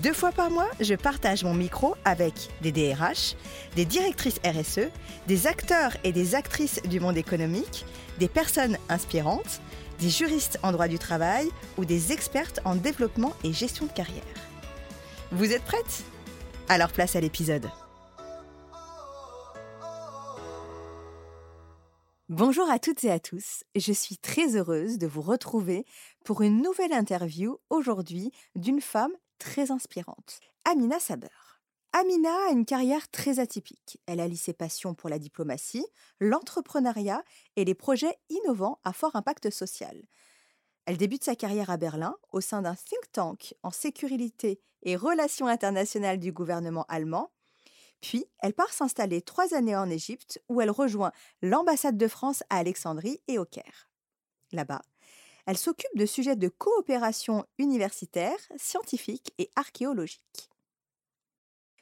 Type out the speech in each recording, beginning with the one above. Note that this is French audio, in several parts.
Deux fois par mois, je partage mon micro avec des DRH, des directrices RSE, des acteurs et des actrices du monde économique, des personnes inspirantes, des juristes en droit du travail ou des expertes en développement et gestion de carrière. Vous êtes prêtes? Alors place à l'épisode. Bonjour à toutes et à tous, je suis très heureuse de vous retrouver pour une nouvelle interview aujourd'hui d'une femme très inspirante, Amina Saber. Amina a une carrière très atypique. Elle allie ses passions pour la diplomatie, l'entrepreneuriat et les projets innovants à fort impact social. Elle débute sa carrière à Berlin au sein d'un think tank en sécurité et relations internationales du gouvernement allemand. Puis, elle part s'installer trois années en Égypte où elle rejoint l'ambassade de France à Alexandrie et au Caire. Là-bas, elle s'occupe de sujets de coopération universitaire, scientifique et archéologique.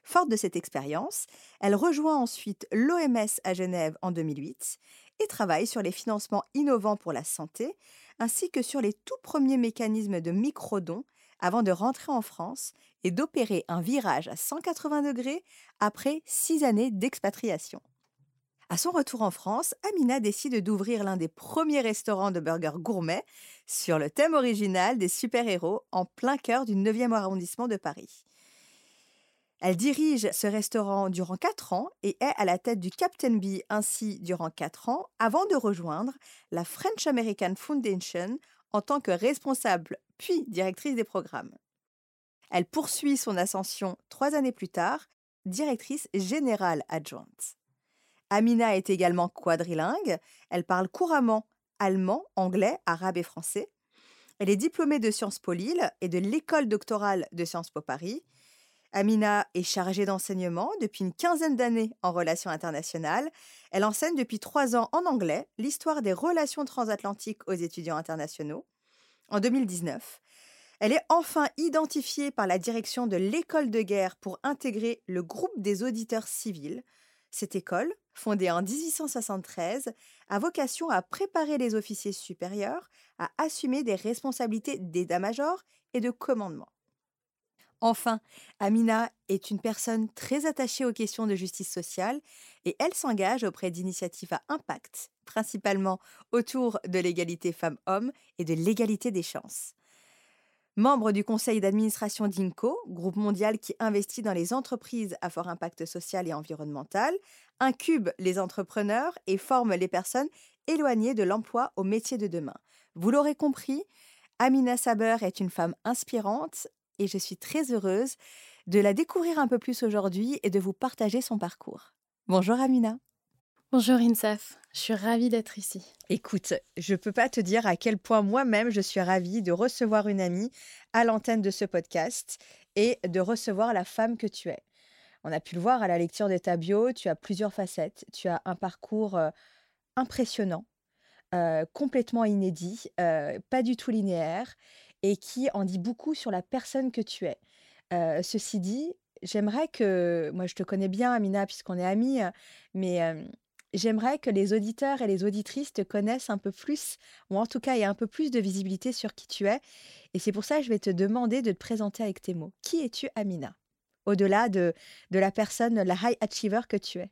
Forte de cette expérience, elle rejoint ensuite l'OMS à Genève en 2008 et travaille sur les financements innovants pour la santé, ainsi que sur les tout premiers mécanismes de microdons avant de rentrer en France et d'opérer un virage à 180 degrés après six années d'expatriation. À son retour en France, Amina décide d'ouvrir l'un des premiers restaurants de burgers gourmets sur le thème original des super-héros en plein cœur du 9e arrondissement de Paris. Elle dirige ce restaurant durant 4 ans et est à la tête du Captain Bee ainsi durant 4 ans avant de rejoindre la French American Foundation en tant que responsable puis directrice des programmes. Elle poursuit son ascension trois années plus tard, directrice générale adjointe. Amina est également quadrilingue. Elle parle couramment allemand, anglais, arabe et français. Elle est diplômée de Sciences Po Lille et de l'école doctorale de Sciences Po Paris. Amina est chargée d'enseignement depuis une quinzaine d'années en relations internationales. Elle enseigne depuis trois ans en anglais l'histoire des relations transatlantiques aux étudiants internationaux. En 2019, elle est enfin identifiée par la direction de l'école de guerre pour intégrer le groupe des auditeurs civils. Cette école, fondée en 1873, a vocation à préparer les officiers supérieurs à assumer des responsabilités d'état-major et de commandement. Enfin, Amina est une personne très attachée aux questions de justice sociale et elle s'engage auprès d'initiatives à impact, principalement autour de l'égalité femmes-hommes et de l'égalité des chances. Membre du conseil d'administration d'INCO, groupe mondial qui investit dans les entreprises à fort impact social et environnemental, incube les entrepreneurs et forme les personnes éloignées de l'emploi au métier de demain. Vous l'aurez compris, Amina Saber est une femme inspirante et je suis très heureuse de la découvrir un peu plus aujourd'hui et de vous partager son parcours. Bonjour Amina. Bonjour Insaf, je suis ravie d'être ici. Écoute, je ne peux pas te dire à quel point moi-même je suis ravie de recevoir une amie à l'antenne de ce podcast et de recevoir la femme que tu es. On a pu le voir à la lecture de ta bio, tu as plusieurs facettes, tu as un parcours euh, impressionnant, euh, complètement inédit, euh, pas du tout linéaire et qui en dit beaucoup sur la personne que tu es. ceci dit, j'aimerais que, moi je te connais bien Amina puisqu'on est amis, mais j'aimerais que les auditeurs et les auditrices te connaissent un peu plus, ou en tout cas aient un peu plus de visibilité sur qui tu es. Et c'est pour ça que je vais te demander de te présenter avec tes mots. Qui es-tu, Amina? Au-delà de, de la personne, la high achiever que tu es.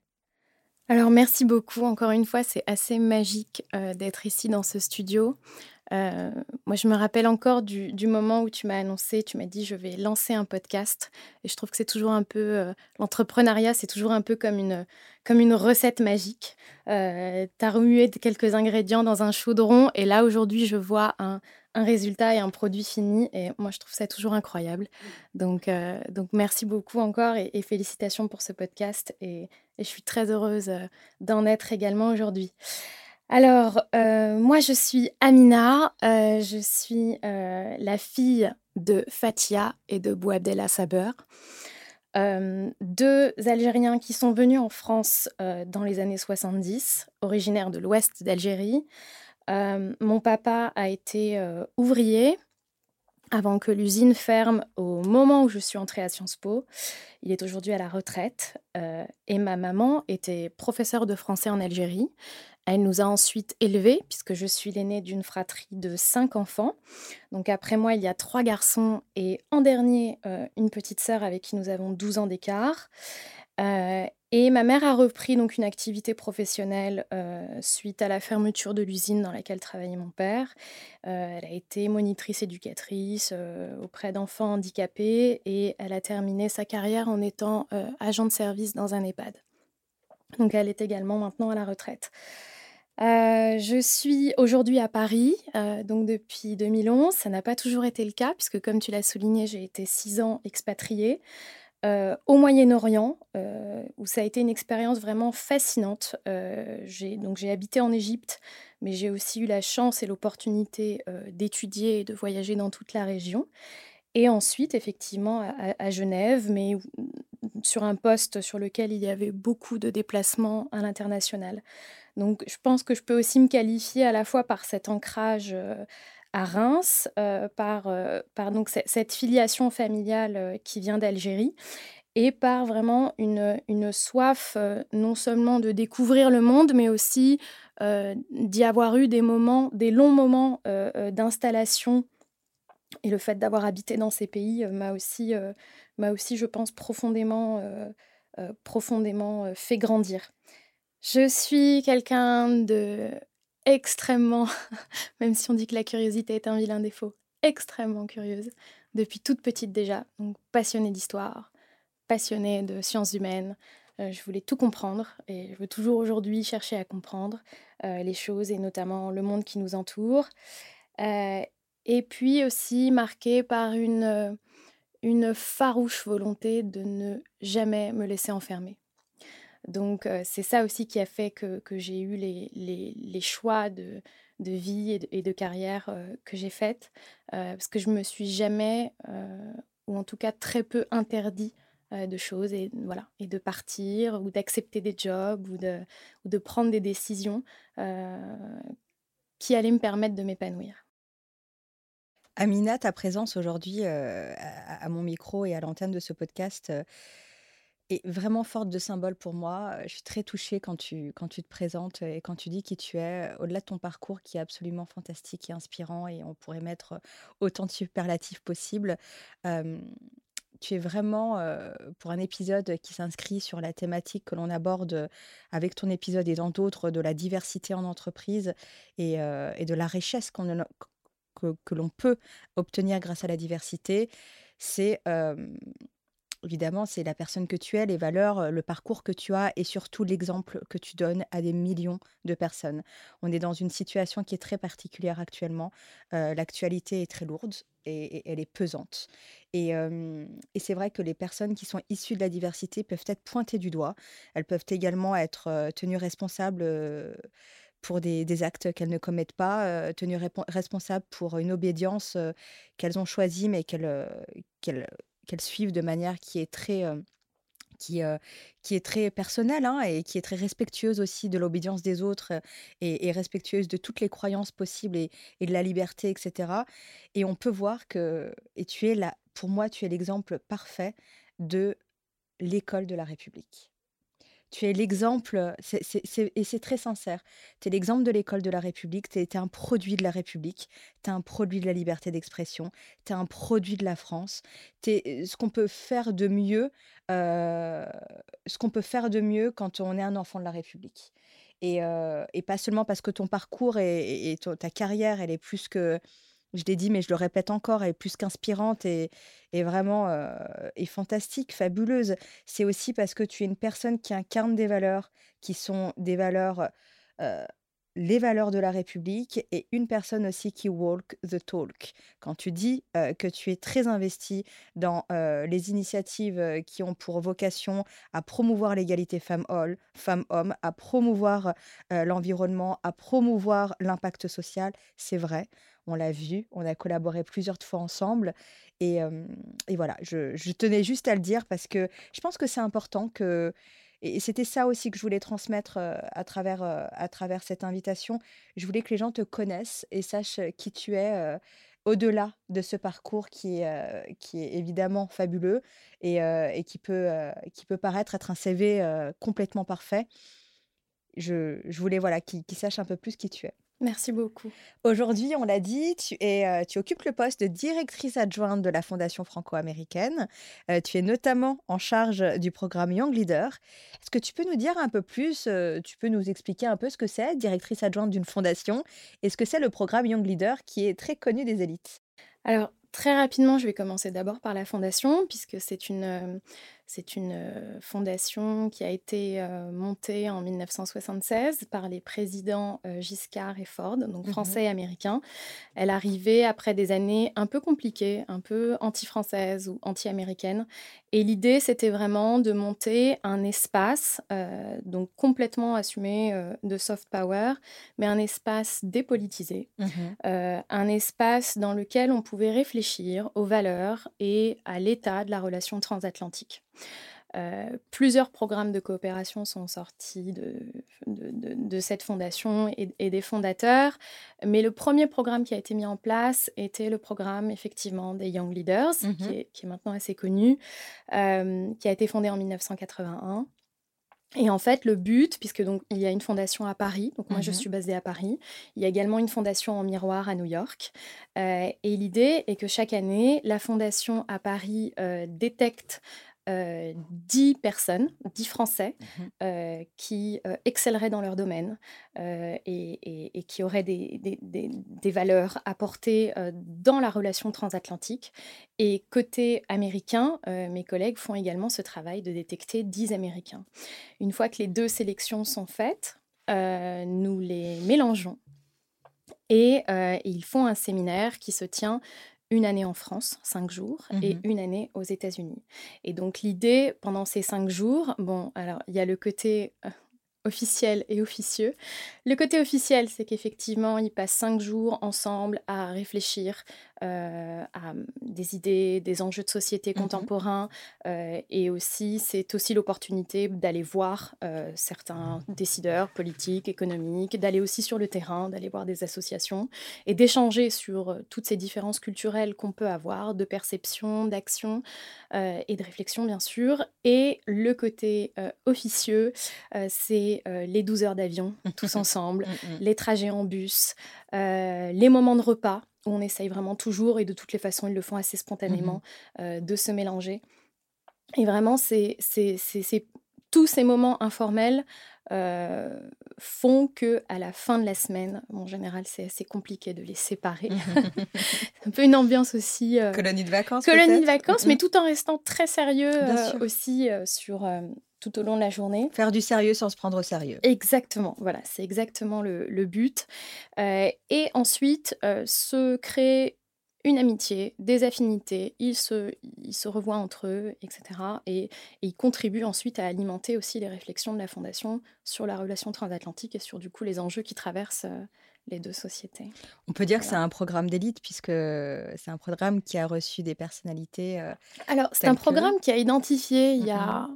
Alors merci beaucoup. Encore une fois, c'est assez magique euh, d'être ici dans ce studio. Euh, moi, je me rappelle encore du, moment où tu m'as annoncé, tu m'as dit je vais lancer un podcast. Et je trouve que c'est toujours un peu euh, l'entrepreneuriat, c'est toujours un peu comme une comme une recette magique. Euh, tu as remué quelques ingrédients dans un chaudron et là aujourd'hui, je vois un, résultat et un produit fini. Et moi, je trouve ça toujours incroyable. Donc, donc merci beaucoup encore et, félicitations pour ce podcast. Et, je suis très heureuse d'en être également aujourd'hui. Alors, euh, moi, je suis Amina. Euh, je suis euh, la fille de Fatia et de Bouabdella Saber. deux Algériens qui sont venus en France dans les années 70, originaires de l'ouest d'Algérie. mon papa a été ouvrier avant que l'usine ferme au moment où je suis entrée à Sciences Po. Il est aujourd'hui à la retraite. et ma maman était professeure de français en Algérie. Elle nous a ensuite élevés, puisque je suis l'aînée d'une fratrie de cinq enfants. Donc après moi, il y a trois garçons et en dernier, euh, une petite sœur avec qui nous avons 12 ans d'écart. Euh, et ma mère a repris donc une activité professionnelle euh, suite à la fermeture de l'usine dans laquelle travaillait mon père. elle a été monitrice éducatrice auprès d'enfants handicapés et elle a terminé sa carrière en étant agent de service dans un EHPAD. Donc elle est également maintenant à la retraite. Euh, je suis aujourd'hui à Paris, euh, donc depuis 2011. Ça n'a pas toujours été le cas, puisque comme tu l'as souligné, j'ai été six ans expatriée euh, au Moyen-Orient, où ça a été une expérience vraiment fascinante. donc j'ai habité en Égypte, mais j'ai aussi eu la chance et l'opportunité d'étudier et de voyager dans toute la région. Et ensuite, effectivement, à, Genève, mais sur un poste sur lequel il y avait beaucoup de déplacements à l'international. Donc je pense que je peux aussi me qualifier à la fois par cet ancrage euh, à Reims, euh, par, euh, par donc cette filiation familiale qui vient d'Algérie et par vraiment une, une soif non seulement de découvrir le monde, mais aussi d'y avoir eu des moments, des longs moments d'installation. Et le fait d'avoir habité dans ces pays m'a aussi, aussi, je pense, profondément, profondément fait grandir. Je suis quelqu'un de extrêmement, même si on dit que la curiosité est un vilain défaut, extrêmement curieuse, depuis toute petite déjà, donc passionnée d'histoire, passionnée de sciences humaines. Euh, je voulais tout comprendre et je veux toujours aujourd'hui chercher à comprendre euh, les choses et notamment le monde qui nous entoure. Euh, et puis aussi marquée par une, une farouche volonté de ne jamais me laisser enfermer. Donc c'est ça aussi qui a fait que, j'ai eu les, choix de, vie et de, carrière que j'ai faites, parce que je me suis jamais, ou en tout cas très peu interdit de choses et voilà et de partir ou d'accepter des jobs ou de, prendre des décisions qui allaient me permettre de m'épanouir. Amina, ta présence aujourd'hui à, mon micro et à l'antenne de ce podcast est vraiment forte de symboles pour moi. Je suis très touchée quand tu, quand tu te présentes et quand tu dis qui tu es, au-delà de ton parcours qui est absolument fantastique et inspirant, et on pourrait mettre autant de superlatifs possibles. tu es vraiment, pour un épisode qui s'inscrit sur la thématique que l'on aborde avec ton épisode et dans d'autres, de la diversité en entreprise et, de la richesse qu'on que, que l'on peut obtenir grâce à la diversité, c'est évidemment, c'est la personne que tu es, les valeurs, le parcours que tu as et surtout l'exemple que tu donnes à des millions de personnes. On est dans une situation qui est très particulière actuellement. L'actualité est très lourde et, elle est pesante. Et, et c'est vrai que les personnes qui sont issues de la diversité peuvent être pointées du doigt. Elles peuvent également être tenues responsables pour des, actes qu'elles ne commettent pas, tenues responsables pour une obédience qu'elles ont choisie mais qu'elles qu'elles suivent de manière qui est très qui, qui est très personnelle hein, et qui est très respectueuse aussi de l'obédience des autres et, respectueuse de toutes les croyances possibles et, de la liberté, etc. Et on peut voir que, et tu es là, pour moi, tu es l'exemple parfait de l'école de la République. Tu es l'exemple, et c'est très sincère, tu es l'exemple de l'école de la République, tu es, un produit de la République, tu es un produit de la liberté d'expression, tu es un produit de la France, es ce qu'on peut faire de mieux, ce qu'on peut faire de mieux quand on est un enfant de la République. Et, pas seulement parce que ton parcours et, ta carrière, elle est plus que je l'ai dit, mais je le répète encore, elle est plus qu'inspirante et, vraiment et fantastique, fabuleuse. C'est aussi parce que tu es une personne qui incarne des valeurs qui sont des valeurs les valeurs de la République et une personne aussi qui walk the talk. Quand tu dis que tu es très investi dans les initiatives qui ont pour vocation à promouvoir l'égalité femmes-hommes, à promouvoir l'environnement, à promouvoir l'impact social, c'est vrai. On l'a vu, on a collaboré plusieurs fois ensemble. Et, voilà, je, tenais juste à le dire parce que je pense que c'est important que et c'était ça aussi que je voulais transmettre à, travers, à travers cette invitation. Je voulais que les gens te connaissent et sachent qui tu es au-delà de ce parcours qui est, qui est évidemment fabuleux et, et qui, peut, qui peut paraître être un CV complètement parfait. Je, je voulais voilà, qu'ils sachent un peu plus qui tu es. Merci beaucoup. Aujourd'hui, on l'a dit, tu, es, euh, tu occupes le poste de directrice adjointe de la Fondation franco-américaine. Euh, tu es notamment en charge du programme Young Leader. Est-ce que tu peux nous dire un peu plus, euh, tu peux nous expliquer un peu ce que c'est, directrice adjointe d'une fondation, et ce que c'est le programme Young Leader qui est très connu des élites? Alors, très rapidement, je vais commencer d'abord par la fondation, puisque c'est une c'est une euh, fondation qui a été euh, montée en 1976 par les présidents euh, Giscard et Ford, donc mmh français et américains. Elle arrivait après des années un peu compliquées, un peu anti-françaises ou anti-américaines. Et l'idée, c'était vraiment de monter un espace, donc complètement assumé de soft power, mais un espace dépolitisé, mmh un espace dans lequel on pouvait réfléchir aux valeurs et à l'état de la relation transatlantique. Euh, plusieurs programmes de coopération sont sortis de, de, cette fondation et, des fondateurs, mais le premier programme qui a été mis en place était le programme effectivement des Young Leaders, mmh qui, est, maintenant assez connu, euh, qui a été fondé en 1981. Et en fait, le but, puisque donc il y a une fondation à Paris, donc moi je mmh suis basée à Paris, il y a également une fondation en miroir à New York. Euh, et l'idée est que chaque année, la fondation à Paris détecte 10 euh, personnes, 10 Français, mmh euh, qui euh, excelleraient dans leur domaine et, qui auraient des, des, valeurs apportées dans la relation transatlantique. Et côté américain, mes collègues font également ce travail de détecter 10 Américains. Une fois que les deux sélections sont faites, nous les mélangeons et ils font un séminaire qui se tient une année en France, cinq jours, et mmh une année aux États-Unis. Et donc l'idée, pendant ces cinq jours, bon, alors il y a le côté euh, officiel et officieux. Le côté officiel, c'est qu'effectivement, ils passent cinq jours ensemble à réfléchir euh, à des idées, des enjeux de société mmh contemporains. Euh, et aussi, c'est aussi l'opportunité d'aller voir euh, certains décideurs politiques, économiques, d'aller aussi sur le terrain, d'aller voir des associations et d'échanger sur toutes ces différences culturelles qu'on peut avoir, de perception, d'action et de réflexion, bien sûr. Et le côté officieux, c'est les 12 heures d'avion, tous ensemble, mmh les trajets en bus, les moments de repas on essaye vraiment toujours, et de toutes les façons, ils le font assez spontanément, mmh euh, de se mélanger. Et vraiment, c'est tous ces moments informels euh, font que à la fin de la semaine, en général, c'est assez compliqué de les séparer. c'est un peu une ambiance aussi. Euh, colonie de vacances. Colonie de vacances, mais tout en restant très sérieux aussi sur tout au long de la journée. Faire du sérieux sans se prendre au sérieux. Exactement, voilà, c'est exactement le, but. Euh, et ensuite, euh, se créer une amitié, des affinités, ils se, ils se revoient entre eux, etc. Et, ils contribuent ensuite à alimenter aussi les réflexions de la Fondation sur la relation transatlantique et sur du coup les enjeux qui traversent euh, les deux sociétés. On peut dire que c'est un programme d'élite puisque c'est un programme qui a reçu des personnalités. Alors, c'est un programme qui a identifié il y a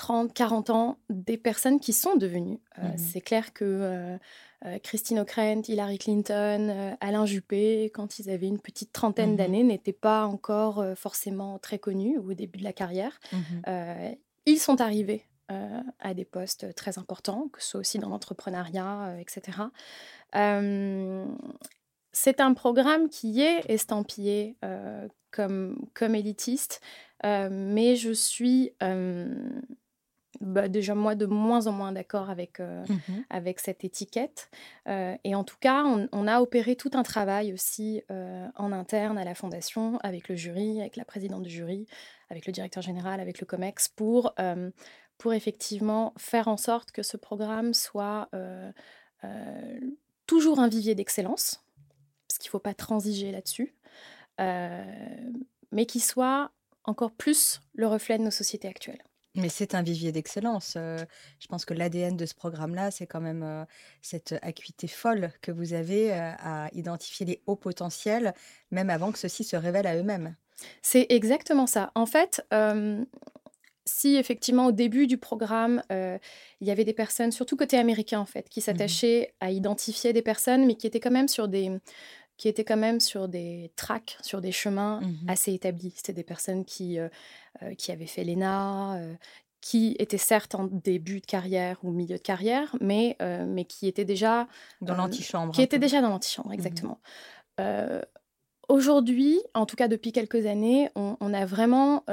30, 40 ans, des personnes qui sont devenues. Euh, mmh c'est clair que euh, euh, Christine O'Krent, Hillary Clinton, Alain Juppé, quand ils avaient une petite trentaine mmh d'années, n'étaient pas encore forcément très connus au début de la carrière. Mmh ils sont arrivés à des postes très importants, que ce soit aussi dans l'entrepreneuriat, etc. c'est un programme qui est estampillé comme, comme élitiste, mais je suis bah, déjà moi de moins en moins d'accord avec, euh, avec cette étiquette. Euh, et en tout cas, on, a opéré tout un travail aussi euh, en interne à la fondation, avec le jury, avec la présidente du jury, avec le directeur général, avec le COMEX, pour, pour effectivement faire en sorte que ce programme soit toujours un vivier d'excellence, parce qu'il ne faut pas transiger là-dessus, mais qui soit encore plus le reflet de nos sociétés actuelles. Mais c'est un vivier d'excellence. je pense que l'ADN de ce programme-là, c'est quand même cette acuité folle que vous avez à identifier les hauts potentiels, même avant que ceux-ci se révèlent à eux-mêmes. C'est exactement ça. En fait, si effectivement au début du programme, il y avait des personnes, surtout côté américain en fait, qui mmh s'attachaient à identifier des personnes, mais qui étaient quand même sur des qui étaient quand même sur des tracks, sur des chemins mmh assez établis. C'était des personnes qui, euh, euh, qui avaient fait l'ENA, euh, qui étaient certes en début de carrière ou milieu de carrière, mais, mais qui étaient déjà... Dans l'antichambre. Qui étaient déjà dans l'antichambre, mmh exactement. Aujourd'hui, en tout cas depuis quelques années, on, a vraiment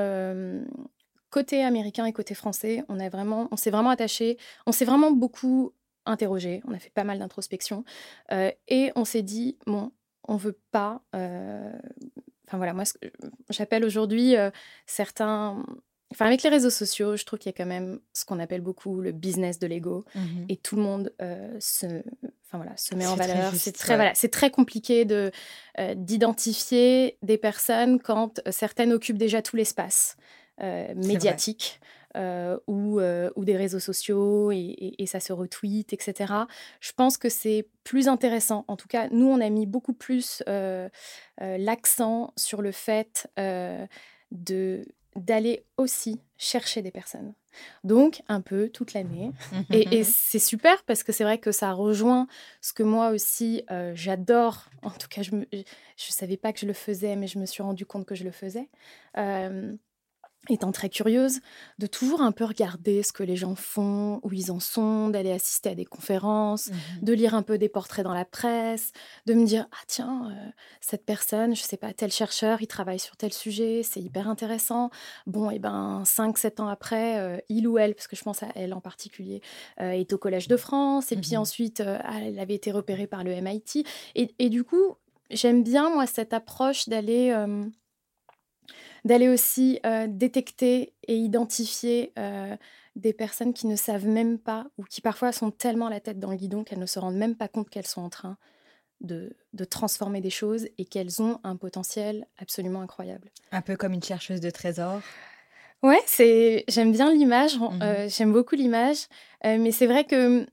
côté américain et côté français, on a vraiment, on s'est vraiment attaché, on s'est vraiment beaucoup interrogé, on a fait pas mal d'introspection et on s'est dit bon, on veut pas. Euh, enfin voilà, moi, j'appelle aujourd'hui euh, certains. Enfin, avec les réseaux sociaux, je trouve qu'il y a quand même ce qu'on appelle beaucoup le business de l'ego. Mmh et tout le monde euh, se, enfin, voilà, se met en valeur. C'est très, voilà, très compliqué de, d'identifier des personnes quand certaines occupent déjà tout l'espace médiatique. Euh, ou, euh, ou, des réseaux sociaux et, ça se retweet, etc. Je pense que c'est plus intéressant. En tout cas, nous, on a mis beaucoup plus euh, l'accent sur le fait de d'aller aussi chercher des personnes. Donc, un peu toute l'année. et, c'est super parce que c'est vrai que ça rejoint ce que moi aussi j'adore. En tout cas, je ne savais pas que je le faisais, mais je me suis rendu compte que je le faisais étant très curieuse, de toujours un peu regarder ce que les gens font, où ils en sont, d'aller assister à des conférences, mmh de lire un peu des portraits dans la presse, de me dire ah tiens euh, cette personne, je sais pas tel chercheur, il travaille sur tel sujet, c'est hyper intéressant. Bon et eh ben 5 7 ans après, euh, il ou elle parce que je pense à elle en particulier euh, est au collège de France et puis mmh ensuite ah, elle avait été repérée par le MIT et, et du coup, j'aime bien moi cette approche d'aller d'aller aussi détecter et identifier des personnes qui ne savent même pas ou qui parfois sont tellement la tête dans le guidon qu'elles ne se rendent même pas compte qu'elles sont en train de, transformer des choses et qu'elles ont un potentiel absolument incroyable. Un peu comme une chercheuse de trésors. Ouais, c'est j'aime bien l'image, mmh j'aime beaucoup l'image, mais c'est vrai que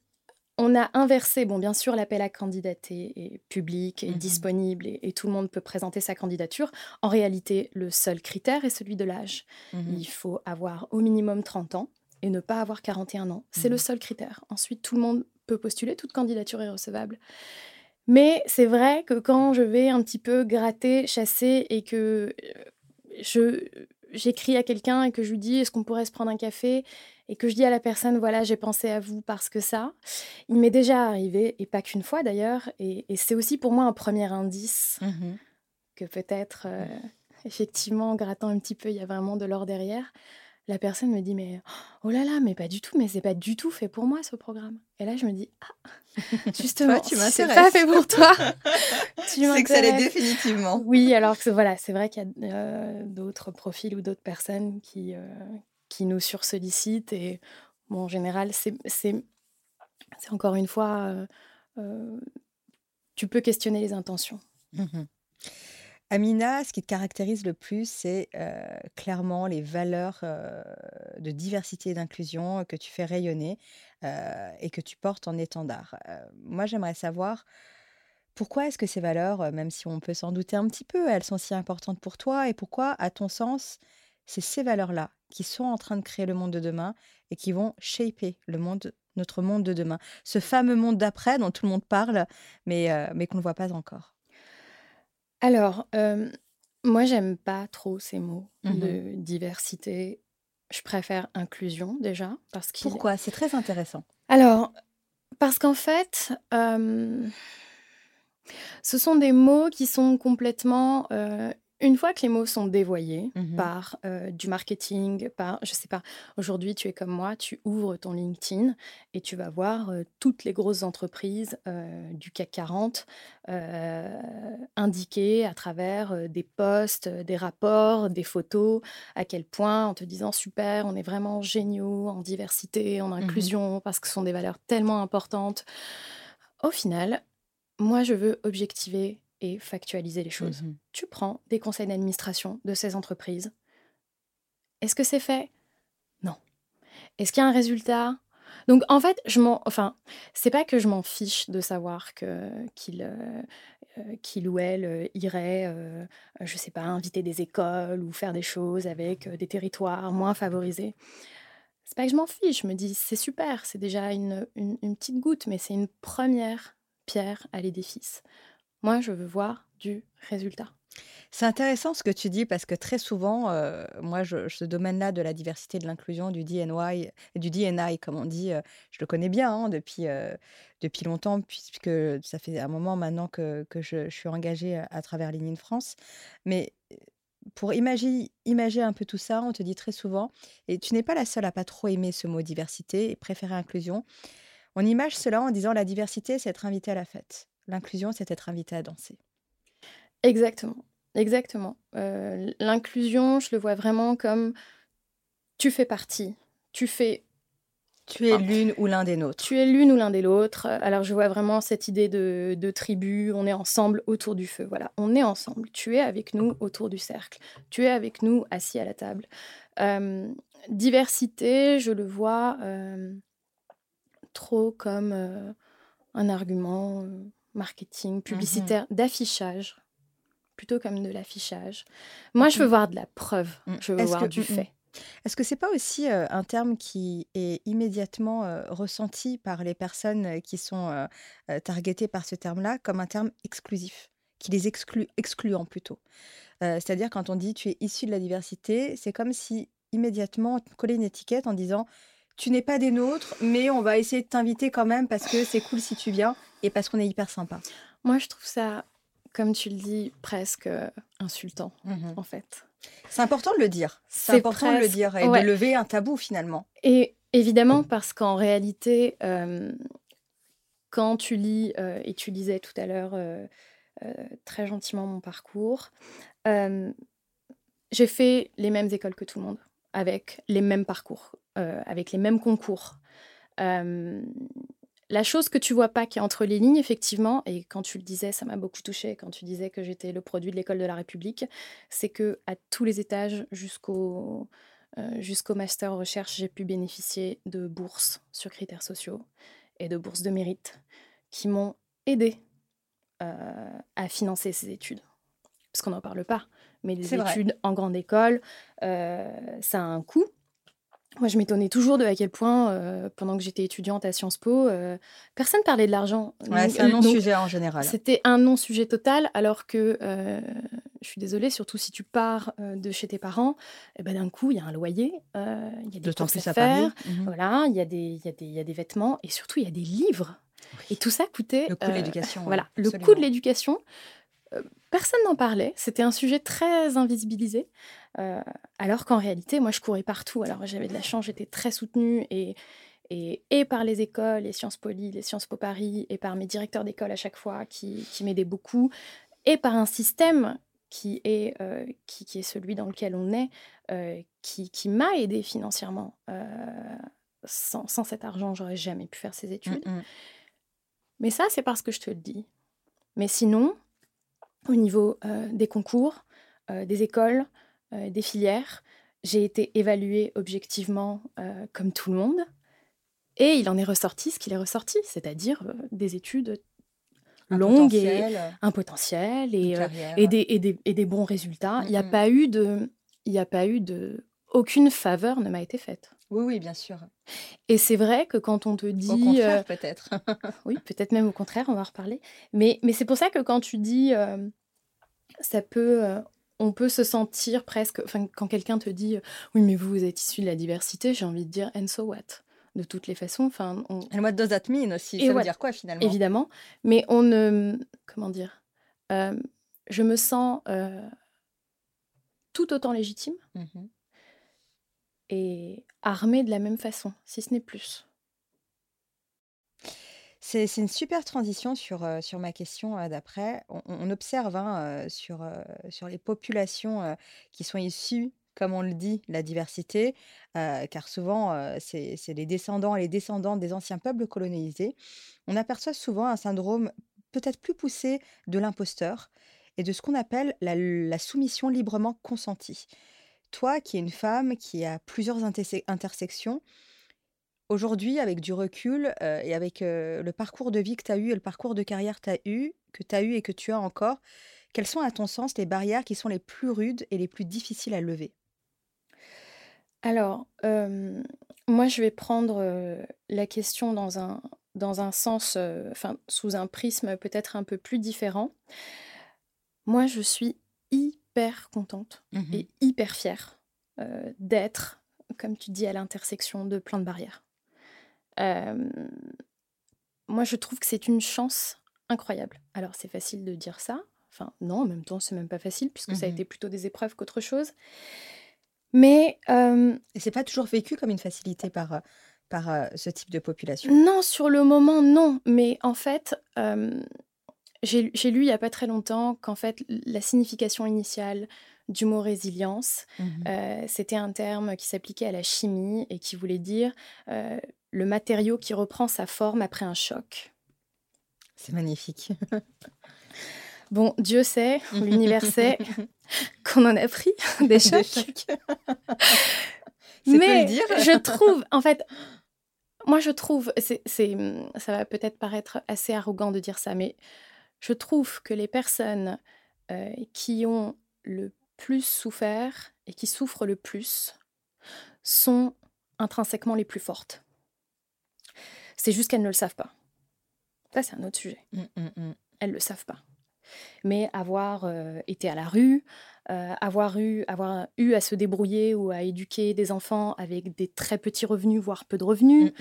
on a inversé, bon, bien sûr, l'appel à candidater est public et mmh disponible et, tout le monde peut présenter sa candidature. En réalité, le seul critère est celui de l'âge. Mmh Il faut avoir au minimum 30 ans et ne pas avoir 41 ans. C'est le mmh seul critère. Ensuite, tout le monde peut postuler, toute candidature est recevable. Mais c'est vrai que quand je vais un petit peu gratter, chasser et que euh, je j'écris à quelqu'un et que je lui dis est-ce qu'on pourrait se prendre un café? Et que je dis à la personne, voilà, j'ai pensé à vous parce que ça, il m'est déjà arrivé, et pas qu'une fois d'ailleurs, et, c'est aussi pour moi un premier indice mmh que peut-être, euh, effectivement, en grattant un petit peu, il y a vraiment de l'or derrière. La personne me dit, mais oh là là, mais pas du tout, mais c'est pas du tout fait pour moi ce programme. Et là, je me dis, ah, justement, tu c'est pas fait pour toi. c'est que ça l'est définitivement. Oui, alors que voilà, c'est vrai qu'il y a euh, d'autres profils ou d'autres personnes qui, euh, qui nous sursollicitent. Et bon, en général, c'est encore une fois, euh, euh, tu peux questionner les intentions. Mmh Amina, ce qui te caractérise le plus, c'est euh, clairement les valeurs de diversité et d'inclusion que tu fais rayonner et que tu portes en étendard. moi, j'aimerais savoir pourquoi est-ce que ces valeurs, même si on peut s'en douter un petit peu, elles sont si importantes pour toi et pourquoi, à ton sens, c'est ces valeurs-là qui sont en train de créer le monde de demain et qui vont shaper le monde, notre monde de demain. Ce fameux monde d'après dont tout le monde parle, mais, euh, mais qu'on ne voit pas encore. Alors, moi, j'aime pas trop ces mots mmh de diversité je préfère inclusion déjà. Parce Pourquoi? C'est très intéressant. Alors, parce qu'en fait, ce sont des mots qui sont complètement une fois que les mots sont dévoyés mmh par du marketing, par, je sais pas, aujourd'hui tu es comme moi, tu ouvres ton LinkedIn et tu vas voir toutes les grosses entreprises du CAC 40 indiquées à travers des posts, des rapports, des photos, à quel point en te disant super, on est vraiment géniaux en diversité, en mmh inclusion, parce que ce sont des valeurs tellement importantes. Au final, moi je veux objectiver et factualiser les choses. Mmh tu prends des conseils d'administration de ces entreprises. Est-ce que c'est fait? Non. Est-ce qu'il y a un résultat? Donc en fait, je m'en, enfin, c'est pas que je m'en fiche de savoir que qu'il euh, euh, qu'il ou elle euh, irait, je sais pas, inviter des écoles ou faire des choses avec des territoires moins favorisés. C'est pas que je m'en fiche, je me dis c'est super, c'est déjà une, une petite goutte, mais c'est une première pierre à l'édifice. Moi, je veux voir du résultat. C'est intéressant ce que tu dis parce que très souvent, euh, moi, ce domaine-là de la diversité, de l'inclusion, du DNY, du DNI, comme on dit, euh, je le connais bien hein, depuis, euh, depuis longtemps, puisque ça fait un moment maintenant que, je, suis engagée à, travers Ligne France. Mais pour imaginer, imaginer un peu tout ça, on te dit très souvent, et tu n'es pas la seule à pas trop aimer ce mot diversité et préférer inclusion. On image cela en disant la diversité, c'est être invité à la fête. L'inclusion, c'est être invité à danser. Exactement, exactement. Euh, l'inclusion, je le vois vraiment comme tu fais partie, tu fais tu es l'une ou l'un des nôtres. Tu es l'une ou l'un des l'autre. Alors je vois vraiment cette idée de, de, tribu, on est ensemble autour du feu. Voilà, on est ensemble. Tu es avec nous autour du cercle. Tu es avec nous assis à la table. Euh, diversité, je le vois euh, trop comme un argument marketing, mmh publicitaire, d'affichage, plutôt comme de l'affichage. Moi, je veux voir de la preuve, mmh. je veux voir du mmh, fait. Est-ce que c'est pas aussi un terme qui est immédiatement ressenti par les personnes qui sont targetées par ce terme-là comme un terme exclusif, qui les exclut, excluant plutôt? C'est-à-dire quand on dit tu es issu de la diversité, c'est comme si immédiatement on collait une étiquette en disant tu n'es pas des nôtres, mais on va essayer de t'inviter quand même parce que c'est cool si tu viens et parce qu'on est hyper sympa. Moi, je trouve ça, comme tu le dis, presque insultant, mmh en fait. C'est important de le dire. C'est important de le dire et de lever un tabou finalement. Et évidemment, parce qu'en réalité, quand tu lis, et tu lisais tout à l'heure très gentiment mon parcours, j'ai fait les mêmes écoles que tout le monde, avec les mêmes parcours, avec les mêmes concours. La chose que tu vois pas qui est entre les lignes, effectivement, et quand tu le disais, ça m'a beaucoup touché quand tu disais que j'étais le produit de l'école de la République, c'est que à tous les étages jusqu'au euh, jusqu'au master recherche, j'ai pu bénéficier de bourses sur critères sociaux et de bourses de mérite qui m'ont aidé euh, à financer ces études. Parce qu'on n'en parle pas, mais les études en grande école, euh, ça a un coût. Moi, je m'étonnais toujours de à quel point, euh, pendant que j'étais étudiante à Sciences Po, euh, personne parlait de l'argent. c'est un non-sujet en général. C'était un non-sujet total, alors que, euh, je suis désolée, surtout si tu pars de chez tes parents, eh ben, d'un coup, il y a un loyer, il y a des courses à faire, mmh voilà, il y, a des, y, y a des vêtements, et surtout, il y a des livres. Et tout ça coûtait... Le coût de l'éducation. Voilà, le coût de l'éducation personne n'en parlait. C'était un sujet très invisibilisé. Euh, alors qu'en réalité, moi, je courais partout. Alors, j'avais de la chance, j'étais très soutenue et, et, par les écoles, les Sciences Poly, les Sciences Po Paris, et par mes directeurs d'école à chaque fois qui, m'aidaient beaucoup, et par un système qui est, euh, qui, est celui dans lequel on est, euh, qui, qui m'a aidé financièrement. Sans, sans, cet argent, j'aurais jamais pu faire ces études. Mm, mm. Mais ça, c'est parce que je te le dis. Mais sinon, au niveau des concours, des écoles, des filières. J'ai été évaluée objectivement comme tout le monde. Et il en est ressorti ce qu'il est ressorti, c'est-à-dire des études longues et un potentiel et, et, des, et, des, et, des, bons résultats. Il n'y a pas eu de... Il n'y a pas eu de... Aucune faveur ne m'a été faite. Oui, oui, bien sûr. Et c'est vrai que quand on te dit... Au contraire, peut-être. oui, peut-être même au contraire, on va en reparler. Mais, mais c'est pour ça que quand tu dis ça peut on peut se sentir presque, enfin, quand quelqu'un te dit oui, mais vous, vous êtes issu de la diversité, j'ai envie de dire and so what? De toutes les façons, enfin. On... And what does that mean aussi? Ça veut dire quoi finalement? Évidemment, mais on ne, comment dire, euh, je me sens euh, tout autant légitime mmh et armée de la même façon, si ce n'est plus. C'est une super transition sur, sur ma question d'après. On, observe hein, sur, sur les populations qui sont issues, comme on le dit, la diversité, car souvent c'est les descendants et les descendantes des anciens peuples colonisés. On aperçoit souvent un syndrome peut-être plus poussé de l'imposteur et de ce qu'on appelle la, la soumission librement consentie. Toi, qui es une femme qui a plusieurs intersections, Aujourd'hui, avec du recul et avec le parcours de vie que tu as eu et le parcours de carrière tu as eu, que tu as eu et que tu as encore, quelles sont à ton sens les barrières qui sont les plus rudes et les plus difficiles à lever? Alors, moi, je vais prendre la question dans un, dans un sens, enfin, sous un prisme peut-être un peu plus différent. Moi, je suis hyper contente mmh et hyper fière d'être, comme tu dis, à l'intersection de plein de barrières moi, je trouve que c'est une chance incroyable. Alors, c'est facile de dire ça. Enfin, non, en même temps, c'est même pas facile puisque ça a mmh été plutôt des épreuves qu'autre chose. Mais. Et c'est pas toujours vécu comme une facilité par, par ce type de population? Non, sur le moment, non. Mais en fait, j'ai lu il y a pas très longtemps qu'en fait, la signification initiale du mot résilience, mmh c'était un terme qui s'appliquait à la chimie et qui voulait dire le matériau qui reprend sa forme après un choc. C'est magnifique. bon, Dieu sait, l'univers sait qu'on en a pris des chocs. Mais dire. je trouve, en fait, moi je trouve, c'est, ça va peut-être paraître assez arrogant de dire ça, mais je trouve que les personnes euh, qui ont le plus souffert et qui souffrent le plus sont intrinsèquement les plus fortes. C'est juste qu'elles ne le savent pas. Ça, c'est un autre sujet. Mmh, mmh, mmh. Elles ne le savent pas. Mais avoir euh, été à la rue, euh, avoir, eu, avoir eu à se débrouiller ou à éduquer des enfants avec des très petits revenus, voire peu de revenus,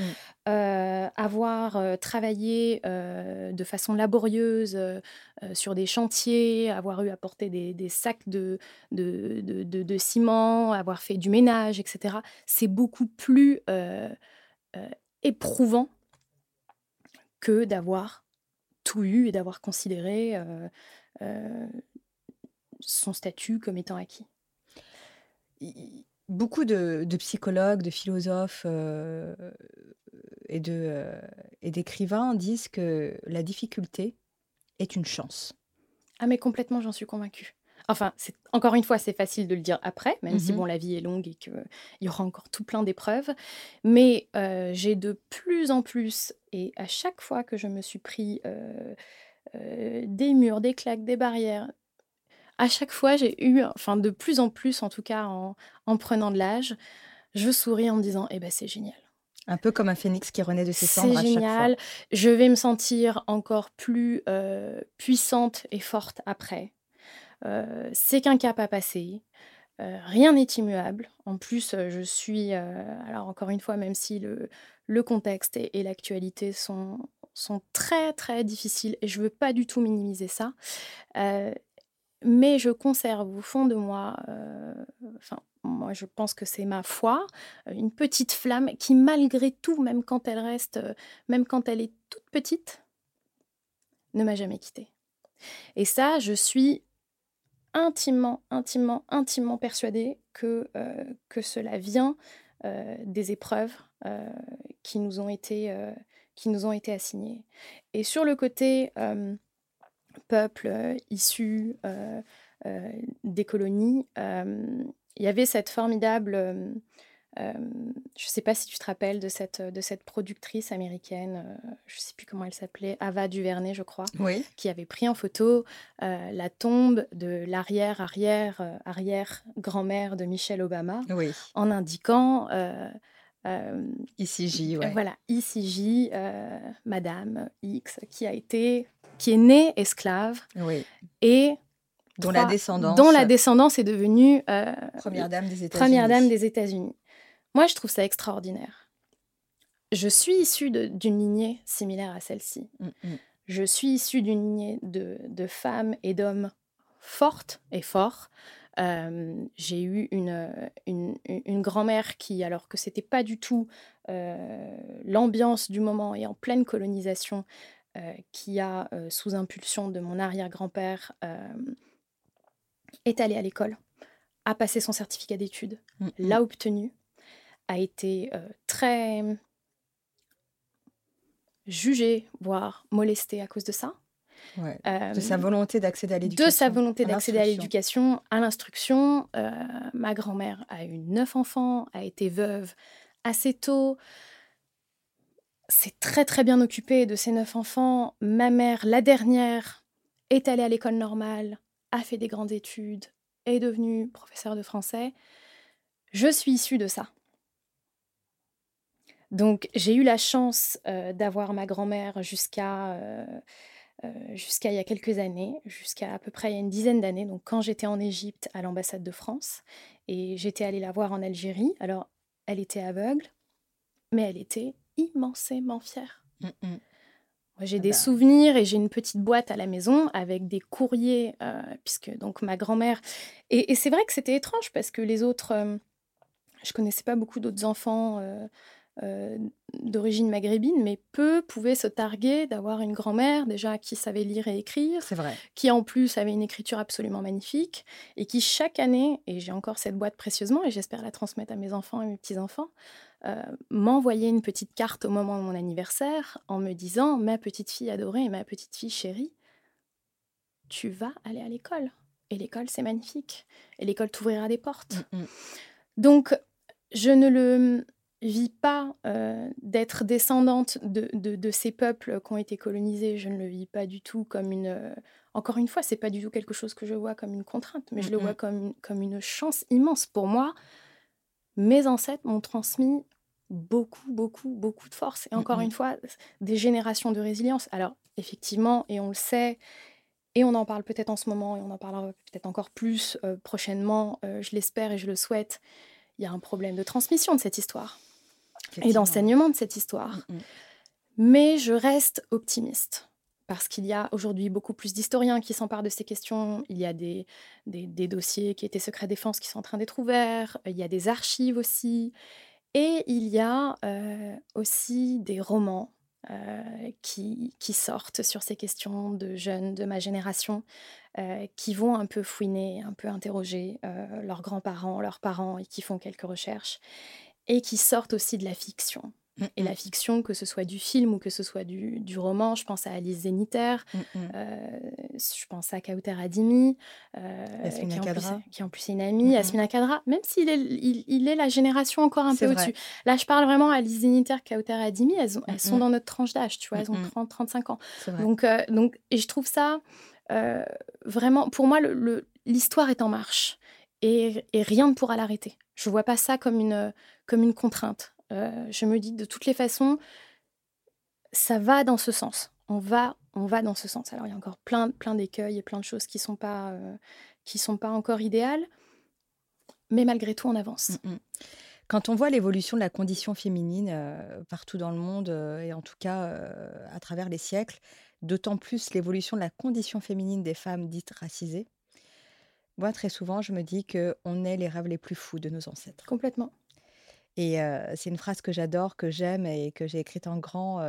euh, avoir travaillé de façon laborieuse sur des chantiers, avoir eu à porter des, sacs de, de, de, ciment, avoir fait du ménage, etc., c'est beaucoup plus éprouvant que d'avoir tout eu et d'avoir considéré euh, euh, son statut comme étant acquis. Beaucoup de, psychologues, de philosophes euh, et d'écrivains disent que la difficulté est une chance. Ah mais complètement, j'en suis convaincue. Enfin, c'est encore une fois, c'est facile de le dire après, même si mmh bon, la vie est longue et qu'il y aura encore tout plein d'épreuves. Mais euh, j'ai de plus en plus, et à chaque fois que je me suis pris euh, euh, des murs, des claques, des barrières, à chaque fois, j'ai eu, enfin de plus en plus, en tout cas en, prenant de l'âge, je souris en me disant, eh ben c'est génial. Un peu comme un phénix qui renaît de ses cendres à chaque fois. C'est génial. Je vais me sentir encore plus puissante et forte après. C'est qu'un cap à passer. Rien n'est immuable. En plus, je suis, alors encore une fois, même si le, contexte et, l'actualité sont, sont très très difficiles, et je veux pas du tout minimiser ça, mais je conserve au fond de moi, enfin, moi je pense que c'est ma foi, une petite flamme qui malgré tout, même quand elle reste, même quand elle est toute petite, ne m'a jamais quittée. Et ça, je suis intimement, intimement, intimement persuadée que, euh, cela vient euh, des épreuves euh, qui, nous ont été, qui nous ont été assignées. Et sur le côté peuple issu des colonies, il y avait cette formidable je ne sais pas si tu te rappelles de cette, de cette productrice américaine, je ne sais plus comment elle s'appelait, Ava DuVernay, je crois, qui avait pris en photo la tombe de l'arrière, arrière, arrière grand-mère de Michelle Obama, en indiquant ici J, Voilà, ici J, Madame X, qui a été, qui est née esclave et dont la descendance, dont la descendance est devenue première dame des États-Unis. Première dame des États-Unis. Moi, je trouve ça extraordinaire. Je suis issue d'une lignée similaire à celle-ci. Mm, mm. Je suis issue d'une lignée de, de, femmes et d'hommes fortes et forts. j'ai eu une, une, une grand-mère qui, alors que c'était pas du tout l'ambiance du moment et en pleine colonisation, qui a, sous impulsion de mon arrière-grand-père, est allée à l'école, a passé son certificat d'études, mmh. l'a obtenu, a été très jugée, voire molestée à cause de ça. de sa volonté d'accéder à l'éducation. De sa volonté d'accéder à l'éducation, à l'instruction. ma grand-mère a eu neuf enfants, a été veuve assez tôt, s'est très très bien occupée de ses neuf enfants. Ma mère, la dernière, est allée à l'école normale, a fait des grandes études, est devenue professeure de français. Je suis issue de ça. Donc j'ai eu la chance euh, d'avoir ma grand-mère jusqu'à euh, euh, jusqu'à il y a quelques années, jusqu'à à peu près il y a une dizaine d'années, donc quand j'étais en Égypte à l'ambassade de France, et j'étais allée la voir en Algérie. Alors elle était aveugle, mais elle était immensément fière. Mmh, mmh. J'ai ah des bah. souvenirs et j'ai une petite boîte à la maison avec des courriers, puisque donc ma grand-mère. Et, c'est vrai que c'était étrange parce que les autres, je connaissais pas beaucoup d'autres enfants euh, d'origine maghrébine, mais peu pouvaient se targuer d'avoir une grand-mère déjà qui savait lire et écrire, vrai. qui en plus avait une écriture absolument magnifique, et qui chaque année, et j'ai encore cette boîte précieusement, et j'espère la transmettre à mes enfants et mes petits-enfants, euh, m'envoyait une petite carte au moment de mon anniversaire en me disant, ma petite fille adorée et ma petite fille chérie, tu vas aller à l'école. Et l'école, c'est magnifique. Et l'école t'ouvrira des portes. Mm, mm. Donc, je ne le vis pas euh, d'être descendante de, de, ces peuples qui ont été colonisés. Je ne le vis pas du tout comme une. Euh, encore une fois, c'est pas du tout quelque chose que je vois comme une contrainte, mais je le vois comme, comme une chance immense pour moi. Mes ancêtres m'ont transmis beaucoup, beaucoup, beaucoup de force. Et encore une fois, des générations de résilience. Alors, effectivement, et on le sait, et on en parle peut-être en ce moment, et on en parlera peut-être encore plus euh, prochainement, je l'espère et je le souhaite, il y a un problème de transmission de cette histoire et d'enseignement de cette histoire. Mm, mm. Mais je reste optimiste parce qu'il y a aujourd'hui beaucoup plus d'historiens qui s'emparent de ces questions. Il y a des, des, dossiers qui étaient secret défense qui sont en train d'être ouverts. Il y a des archives aussi. Et il y a euh, aussi des romans euh, qui, qui, sortent sur ces questions de jeunes de ma génération euh, qui vont un peu fouiner, un peu interroger leurs grands-parents, leurs parents et qui font quelques recherches et qui sortent aussi de la fiction. Mmh, et la mmh. fiction, que ce soit du film ou que ce soit du, du roman, je pense à Alice Zéniter, mmh, euh, je pense à Kauter Adimi, euh, qui, en plus, qui, en plus, est une amie, Yasmina Kadra, même s'il est, il, est la génération encore un peu au-dessus. Là, je parle vraiment à Alice Zéniter, Kauter Adimi, elles, elles sont dans notre tranche d'âge, tu vois, elles ont 30, 35 ans. Donc, euh, donc, et je trouve ça vraiment, pour moi, l'histoire est en marche et, rien ne pourra l'arrêter. Je vois pas ça comme une, comme une contrainte. Euh, je me dis de toutes les façons, ça va dans ce sens. On va, on va dans ce sens. Alors il y a encore plein, plein d'écueils et plein de choses qui sont pas, euh, qui sont pas encore idéales, mais malgré tout on avance. Mm, mm. Quand on voit l'évolution de la condition féminine euh, partout dans le monde et en tout cas à travers les siècles, d'autant plus l'évolution de la condition féminine des femmes dites racisées, moi, très souvent, je me dis qu'on est les rêves les plus fous de nos ancêtres. Complètement. Et c'est une phrase que j'adore, que j'aime et que j'ai écrite en grand.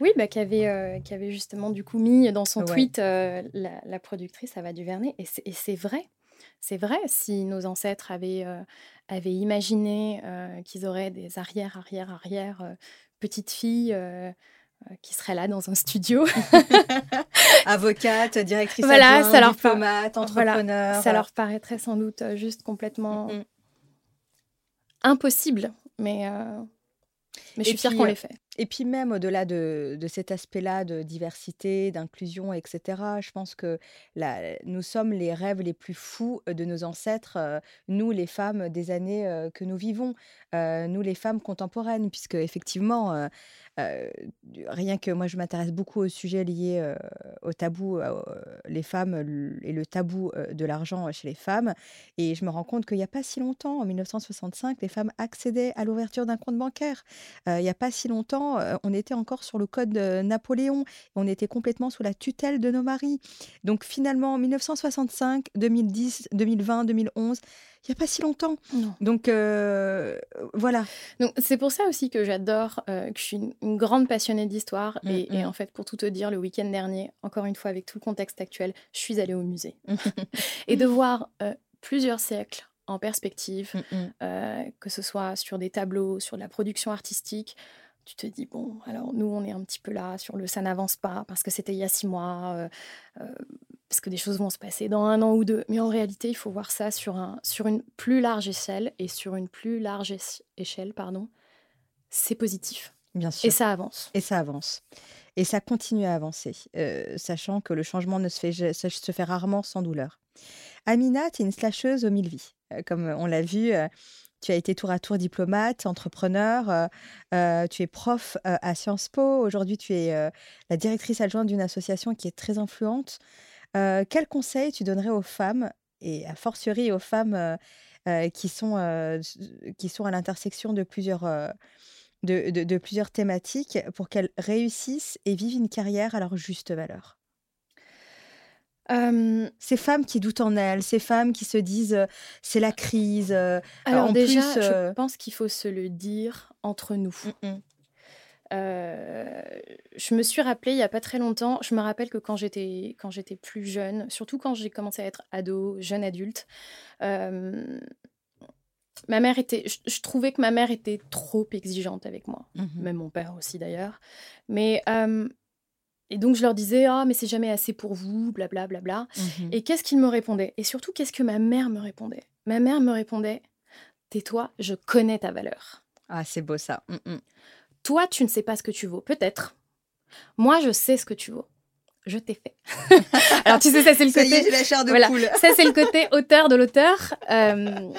Oui, bah, qu'avait avait justement du coup mis dans son tweet la, productrice Ava Duvernay. Et c'est vrai. C'est vrai, si nos ancêtres avaient, avaient imaginé qu'ils auraient des arrière, arrière, arrière petites filles euh, qui serait là dans un studio. Avocate, directrice voilà, ça leur diplomate, entrepreneur. ça leur paraîtrait sans doute euh, juste complètement impossible, mais, euh, mais je suis fière qu'on l'ait fait. Et puis même au-delà de, cet aspect-là de diversité, d'inclusion, etc., je pense que nous sommes les rêves les plus fous de nos ancêtres, nous les femmes des années que nous vivons, nous les femmes contemporaines, puisque effectivement, rien que moi je m'intéresse beaucoup au sujet lié euh, au tabou, les femmes et le tabou de l'argent chez les femmes, et je me rends compte qu'il n'y a pas si longtemps, en 1965, les femmes accédaient à l'ouverture d'un compte bancaire. Il n'y a pas si longtemps, on était encore sur le code de Napoléon. On était complètement sous la tutelle de nos maris. Donc finalement, 1965, 2010, 2020, 2011, il n'y a pas si longtemps. Non. Donc euh, voilà. Donc c'est pour ça aussi que j'adore, euh, que je suis une, une grande passionnée d'histoire. Mm, et, et mm. en fait, pour tout te dire, le week-end dernier, encore une fois, avec tout le contexte actuel, je suis allée au musée. et de voir euh, plusieurs siècles en perspective, que ce soit sur des tableaux, sur de la production artistique, tu te dis, bon, alors nous, on est un petit peu là sur le ça n'avance pas parce que c'était il y a six mois, euh, euh, parce que des choses vont se passer dans un an ou deux. Mais en réalité, il faut voir ça sur, un, sur une plus large échelle et sur une plus large éche- échelle, pardon, c'est positif. Bien sûr. Et ça avance. Et ça avance. Et ça continue à avancer, euh, sachant que le changement ne se fait, se fait rarement sans douleur. Amina, tu es une slasheuse aux mille vies. Comme on l'a vu, tu as été tour à tour diplomate, entrepreneur, euh, euh, tu es prof euh, à Sciences Po. Aujourd'hui, tu es la directrice adjointe d'une association qui est très influente. Quels conseils tu donnerais aux femmes, et a fortiori aux femmes qui, sont, qui sont à l'intersection de plusieurs... de plusieurs thématiques pour qu'elles réussissent et vivent une carrière à leur juste valeur? Euh, Ces femmes qui doutent en elles, ces femmes qui se disent euh, c'est la crise. euh, alors en déjà, plus, je pense qu'il faut se le dire entre nous. mm, mm, Euh, je me suis rappelé il y a pas très longtemps, je me rappelle que quand j'étais quand j'étais plus jeune, surtout quand j'ai commencé à être ado, jeune adulte, ma mère était, je, je trouvais que ma mère était trop exigeante avec moi, mhm. même mon père aussi d'ailleurs. Mais et donc je leur disais ah mais c'est jamais assez pour vous, blablabla. Bla, bla, bla. Et qu'est-ce qu'ils me répondaient? Et surtout qu'est-ce que ma mère me répondait? Ma mère me répondait tais-toi, je connais ta valeur. Ah, c'est beau ça. Mm, mm. Toi, tu ne sais pas ce que tu vaux, peut-être. Moi, je sais ce que tu vaux. Je t'ai fait. Alors, tu sais, ça, c'est le Ça y est, côté. j'ai la chair de Voilà. poule. Ça, c'est le côté auteur de l'auteur. Euh,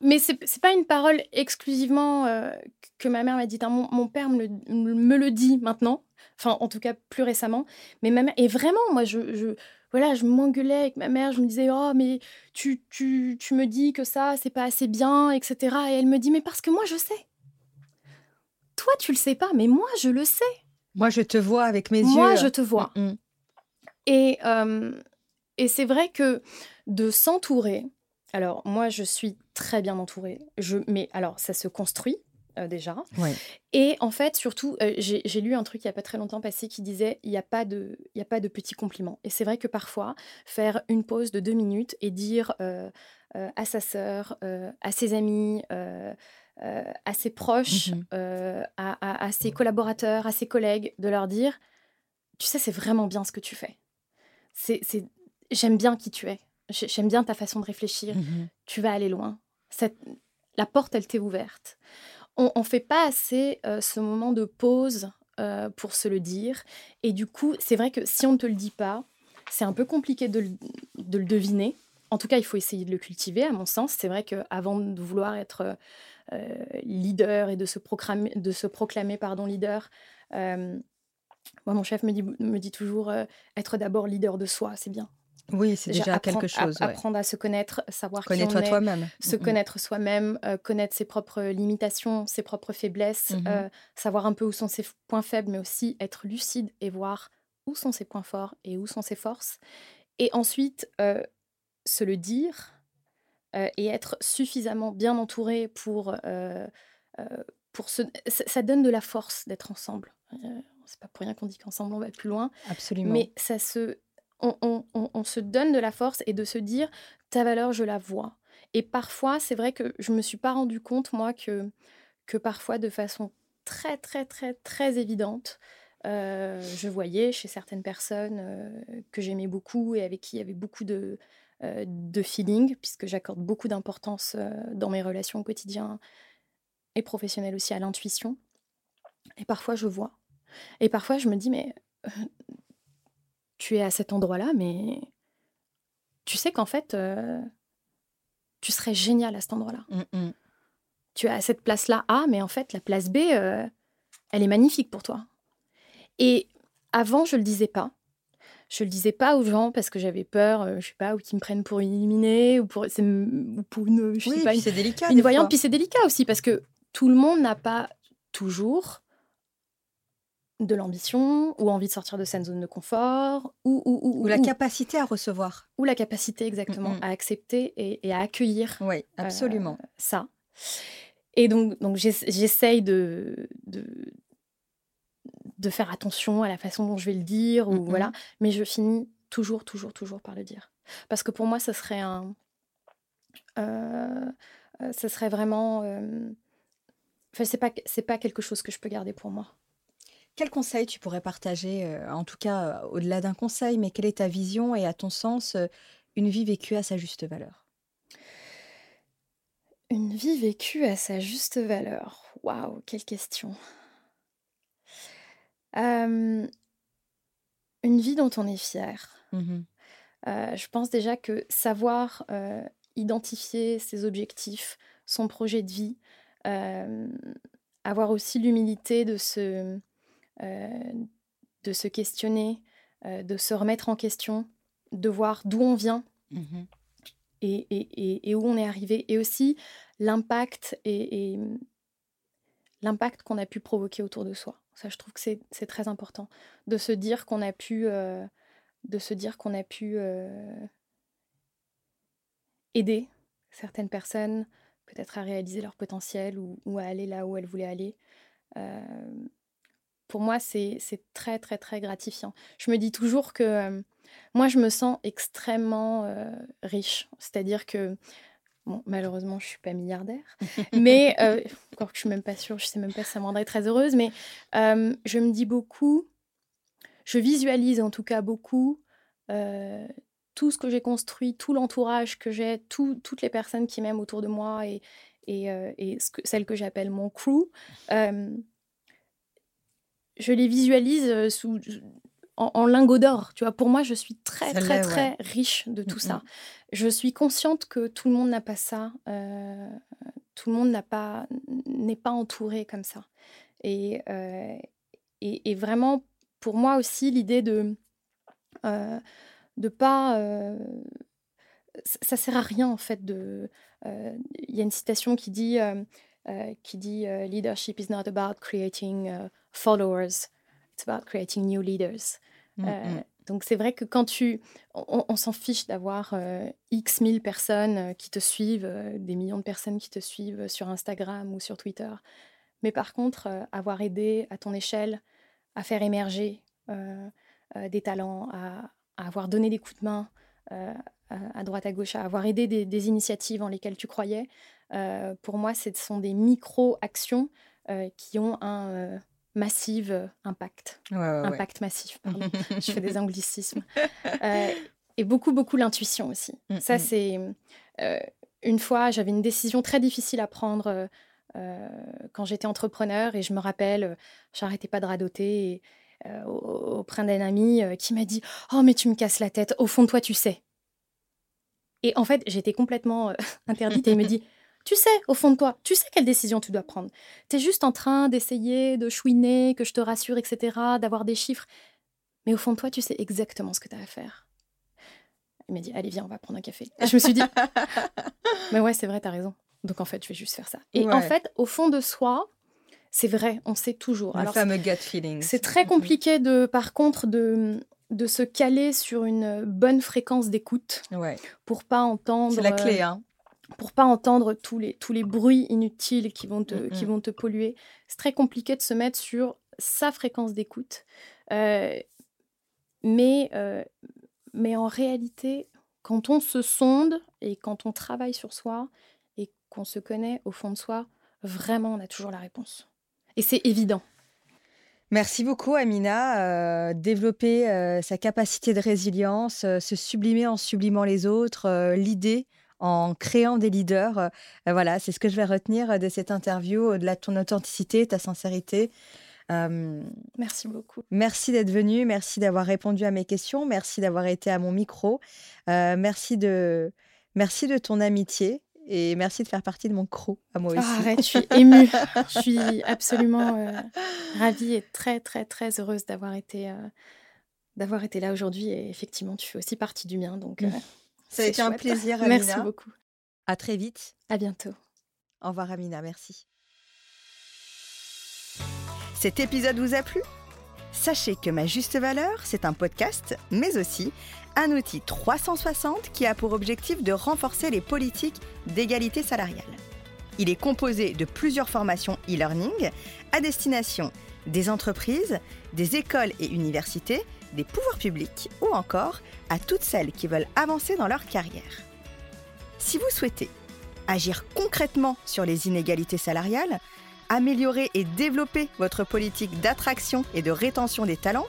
mais c'est c'est pas une parole exclusivement euh, que ma mère m'a dit. hein. Mon, mon père me le, me le dit maintenant. Enfin, en tout cas, plus récemment. Mais ma mère. Et vraiment, moi, je. je voilà, je m'engueulais avec ma mère, je me disais, oh, mais tu, tu, tu me dis que ça, c'est pas assez bien, etc. Et elle me dit, mais parce que moi, je sais. Toi, tu le sais pas, mais moi, je le sais. Moi, je te vois avec mes Moi, yeux. je te vois. Mm, mm. Et, euh, et c'est vrai que de s'entourer, alors moi je suis très bien entourée, je, mais alors ça se construit déjà. Ouais. Et en fait, surtout, euh, j'ai lu un truc il n'y a pas très longtemps passé qui disait il n'y a, pas de- y a pas de petits compliments. Et c'est vrai que parfois, faire une pause de deux minutes et dire euh, euh, à sa sœur, euh, à ses amis, euh, euh, à ses proches, Mhm. euh, à, à- à ses collaborateurs, à ses collègues, de leur dire tu sais, c'est vraiment bien ce que tu fais. C'est, J'aime bien qui tu es. J'ai- J'aime bien ta façon de réfléchir. Mhm. Tu vas aller loin. Cette- La porte, elle t'est ouverte. On ne fait pas assez euh, ce moment de pause euh, pour se le dire. Et du coup, c'est vrai que si on ne te le dit pas, c'est un peu compliqué de le, de le deviner. En tout cas, il faut essayer de le cultiver, à mon sens. C'est vrai qu'avant de vouloir être euh, leader et de se proclamer, de se proclamer pardon, leader, moi, mon chef me dit, me dit toujours être d'abord leader de soi, c'est bien. Oui, c'est déjà quelque chose. ouais. Apprendre à se connaître, savoir qui on est, toi-même. se Mm, connaître soi-même, euh, connaître ses propres limitations, ses propres faiblesses, Mhm. euh, savoir un peu où sont ses points faibles, mais aussi être lucide et voir où sont ses points forts et où sont ses forces. Et ensuite, euh, se le dire et être suffisamment bien entouré pour... pour se... ça, donne de la force d'être ensemble. C'est pas pour rien qu'on dit qu'ensemble on va plus loin. Absolument. Mais ça se, on, se donne de la force et de se dire ta valeur, je la vois. Et parfois, c'est vrai que je me suis pas rendu compte moi que que parfois, de façon très très très très évidente, euh, je voyais chez certaines personnes euh, que j'aimais beaucoup et avec qui il y avait beaucoup de euh, de feeling, puisque j'accorde beaucoup d'importance dans mes relations au quotidien et professionnelles aussi à l'intuition. Et parfois, je vois. Et parfois, je me dis, mais tu es à cet endroit-là, mais tu sais qu'en fait, euh, tu serais génial à cet endroit-là. Mmh, mmh. Tu es à cette place-là A, mais en fait, la place B, euh, elle est magnifique pour toi. Et avant, je le disais pas. Je le disais pas aux gens parce que j'avais peur, euh, je sais pas, ou qu'ils me prennent pour une illuminée, ou pour, c'est- ou pour une, je Oui, sais pas, une, c'est délicat. une voyante. fois. Puis c'est délicat aussi parce que tout le monde n'a pas toujours de l'ambition ou envie de sortir de sa zone de confort ou, ou, ou, Ou la capacité à recevoir. ou la capacité exactement Mm, mm. à accepter et, et à accueillir Oui, absolument. ça. Et donc, donc j'ess- j'essaye de, de, de faire attention à la façon dont je vais le dire, ou Mhm. voilà, mais je finis toujours, toujours, toujours par le dire. Parce que pour moi, ce serait un. euh, euh, ce serait vraiment. euh, Enfin, c'est pas, c'est pas quelque chose que je peux garder pour moi. Quel conseil tu pourrais partager, euh, en tout cas euh, au-delà d'un conseil, mais quelle est ta vision et à ton sens, euh, une vie vécue à sa juste valeur? Une vie vécue à sa juste valeur? Waouh, quelle question. Une vie dont on est fier. Euh, je pense déjà que savoir identifier ses objectifs, son projet de vie, avoir aussi l'humilité de se, de se questionner, euh, de se remettre en question, de voir d'où on vient Mhm. et, et- et- et où on est arrivé, et aussi l'impact et, et l'impact qu'on a pu provoquer autour de soi. Ça, je trouve que c'est c'est très important de se dire qu'on a pu, euh, de se dire qu'on a pu euh, aider certaines personnes, peut-être à réaliser leur potentiel ou, ou à aller là où elles voulaient aller. Euh, pour moi, c'est très, très, très gratifiant. Je me dis toujours que euh, moi, je me sens extrêmement euh, riche. C'est-à-dire que, bon, malheureusement, je suis pas milliardaire, mais, euh, encore que je suis même pas sûre, je sais même pas si ça me rendrait très heureuse, mais je me dis beaucoup, je visualise en tout cas beaucoup tout ce que j'ai construit, tout l'entourage que j'ai, tout- toutes les personnes qui m'aiment autour de moi et, et, et ce que, celles que j'appelle mon crew. Je les visualise euh, sous, en, en lingots d'or. Tu vois, pour moi, je suis très, Ça très, très ouais. riche de tout Mm, ça. Je suis consciente que tout le monde n'a pas ça. euh, tout le monde n'a pas n'est pas entouré comme ça. Et, euh, et, et vraiment, pour moi aussi, l'idée de euh, de pas ça, sert à rien en fait de euh, il y a une citation qui dit euh, qui dit leadership is not about creating followers it's about creating new leaders Mhm. euh, donc c'est vrai que quand tu... On, on s'en fiche d'avoir euh, X mille personnes euh, qui te suivent, euh, des millions de personnes qui te suivent sur Instagram ou sur Twitter. Mais par contre, euh, avoir aidé à ton échelle à faire émerger des talents, à, à avoir donné des coups de main à, droite, à gauche, à avoir aidé des, des initiatives en lesquelles tu croyais, pour moi, ce sont des micro-actions qui ont un massif euh, impact. Ouais, ouais, ouais. Impact massif, pardon. je fais des anglicismes. Euh, et beaucoup, beaucoup l'intuition aussi. Mm, Ça, mm. c'est... euh, une fois, j'avais une décision très difficile à prendre euh, quand j'étais entrepreneur et je me rappelle, j'arrêtais pas de radoter et, au- auprès d'un ami qui m'a dit « Oh, mais tu me casses la tête, au fond de toi, tu sais. » Et en fait, j'étais complètement interdite et il me dit tu sais, au fond de toi, tu sais quelle décision tu dois prendre. Tu es juste en train d'essayer de chouiner, que je te rassure, etc., d'avoir des chiffres. Mais au fond de toi, tu sais exactement ce que tu as à faire. Il m'a dit, allez, viens, on va prendre un café. Et je me suis dit, mais ouais, c'est vrai, tu as raison. Donc en fait, je vais juste faire ça. Et en fait, au fond de soi, c'est vrai, on sait toujours. Le Alors, fameux gut feeling. c'est très compliqué, de, par contre, de, de se caler sur une bonne fréquence d'écoute Ouais, pour pas entendre c'est la clé, hein. Pour pas entendre tous les, tous les bruits inutiles qui vont te, Mm, qui mm. vont te polluer. C'est très compliqué de se mettre sur sa fréquence d'écoute. Euh, mais, euh, mais en réalité, quand on se sonde et quand on travaille sur soi et qu'on se connaît au fond de soi, vraiment, on a toujours la réponse. Et c'est évident. Merci beaucoup, Amina. Euh, développer euh, sa capacité de résilience, euh, se sublimer en sublimant les autres, l'idée en créant des leaders. Euh, voilà, c'est ce que je vais retenir de cette interview, au-delà de ton authenticité, ta sincérité. merci beaucoup. Merci d'être venu, merci d'avoir répondu à mes questions, merci d'avoir été à mon micro, merci, de, merci de ton amitié et merci de faire partie de mon crew à moi aussi. arrête, je suis émue. je suis absolument ravie et très, très, très heureuse d'avoir été, d'avoir été là aujourd'hui. Et effectivement, tu fais aussi partie du mien. Donc, mmh. Ça a été un plaisir, Amina. Merci beaucoup. À très vite. À bientôt. Au revoir, Amina. Merci. Cet épisode vous a plu? Sachez que Ma Juste Valeur, c'est un podcast, mais aussi un outil 360 qui a pour objectif de renforcer les politiques d'égalité salariale. Il est composé de plusieurs formations e-learning à destination des entreprises, des écoles et universités, des pouvoirs publics ou encore à toutes celles qui veulent avancer dans leur carrière. Si vous souhaitez agir concrètement sur les inégalités salariales, améliorer et développer votre politique d'attraction et de rétention des talents,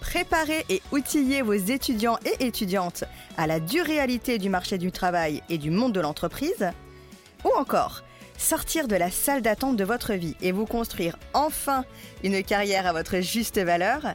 préparer et outiller vos étudiants et étudiantes à la dure réalité du marché du travail et du monde de l'entreprise, ou encore sortir de la salle d'attente de votre vie et vous construire enfin une carrière à votre juste valeur,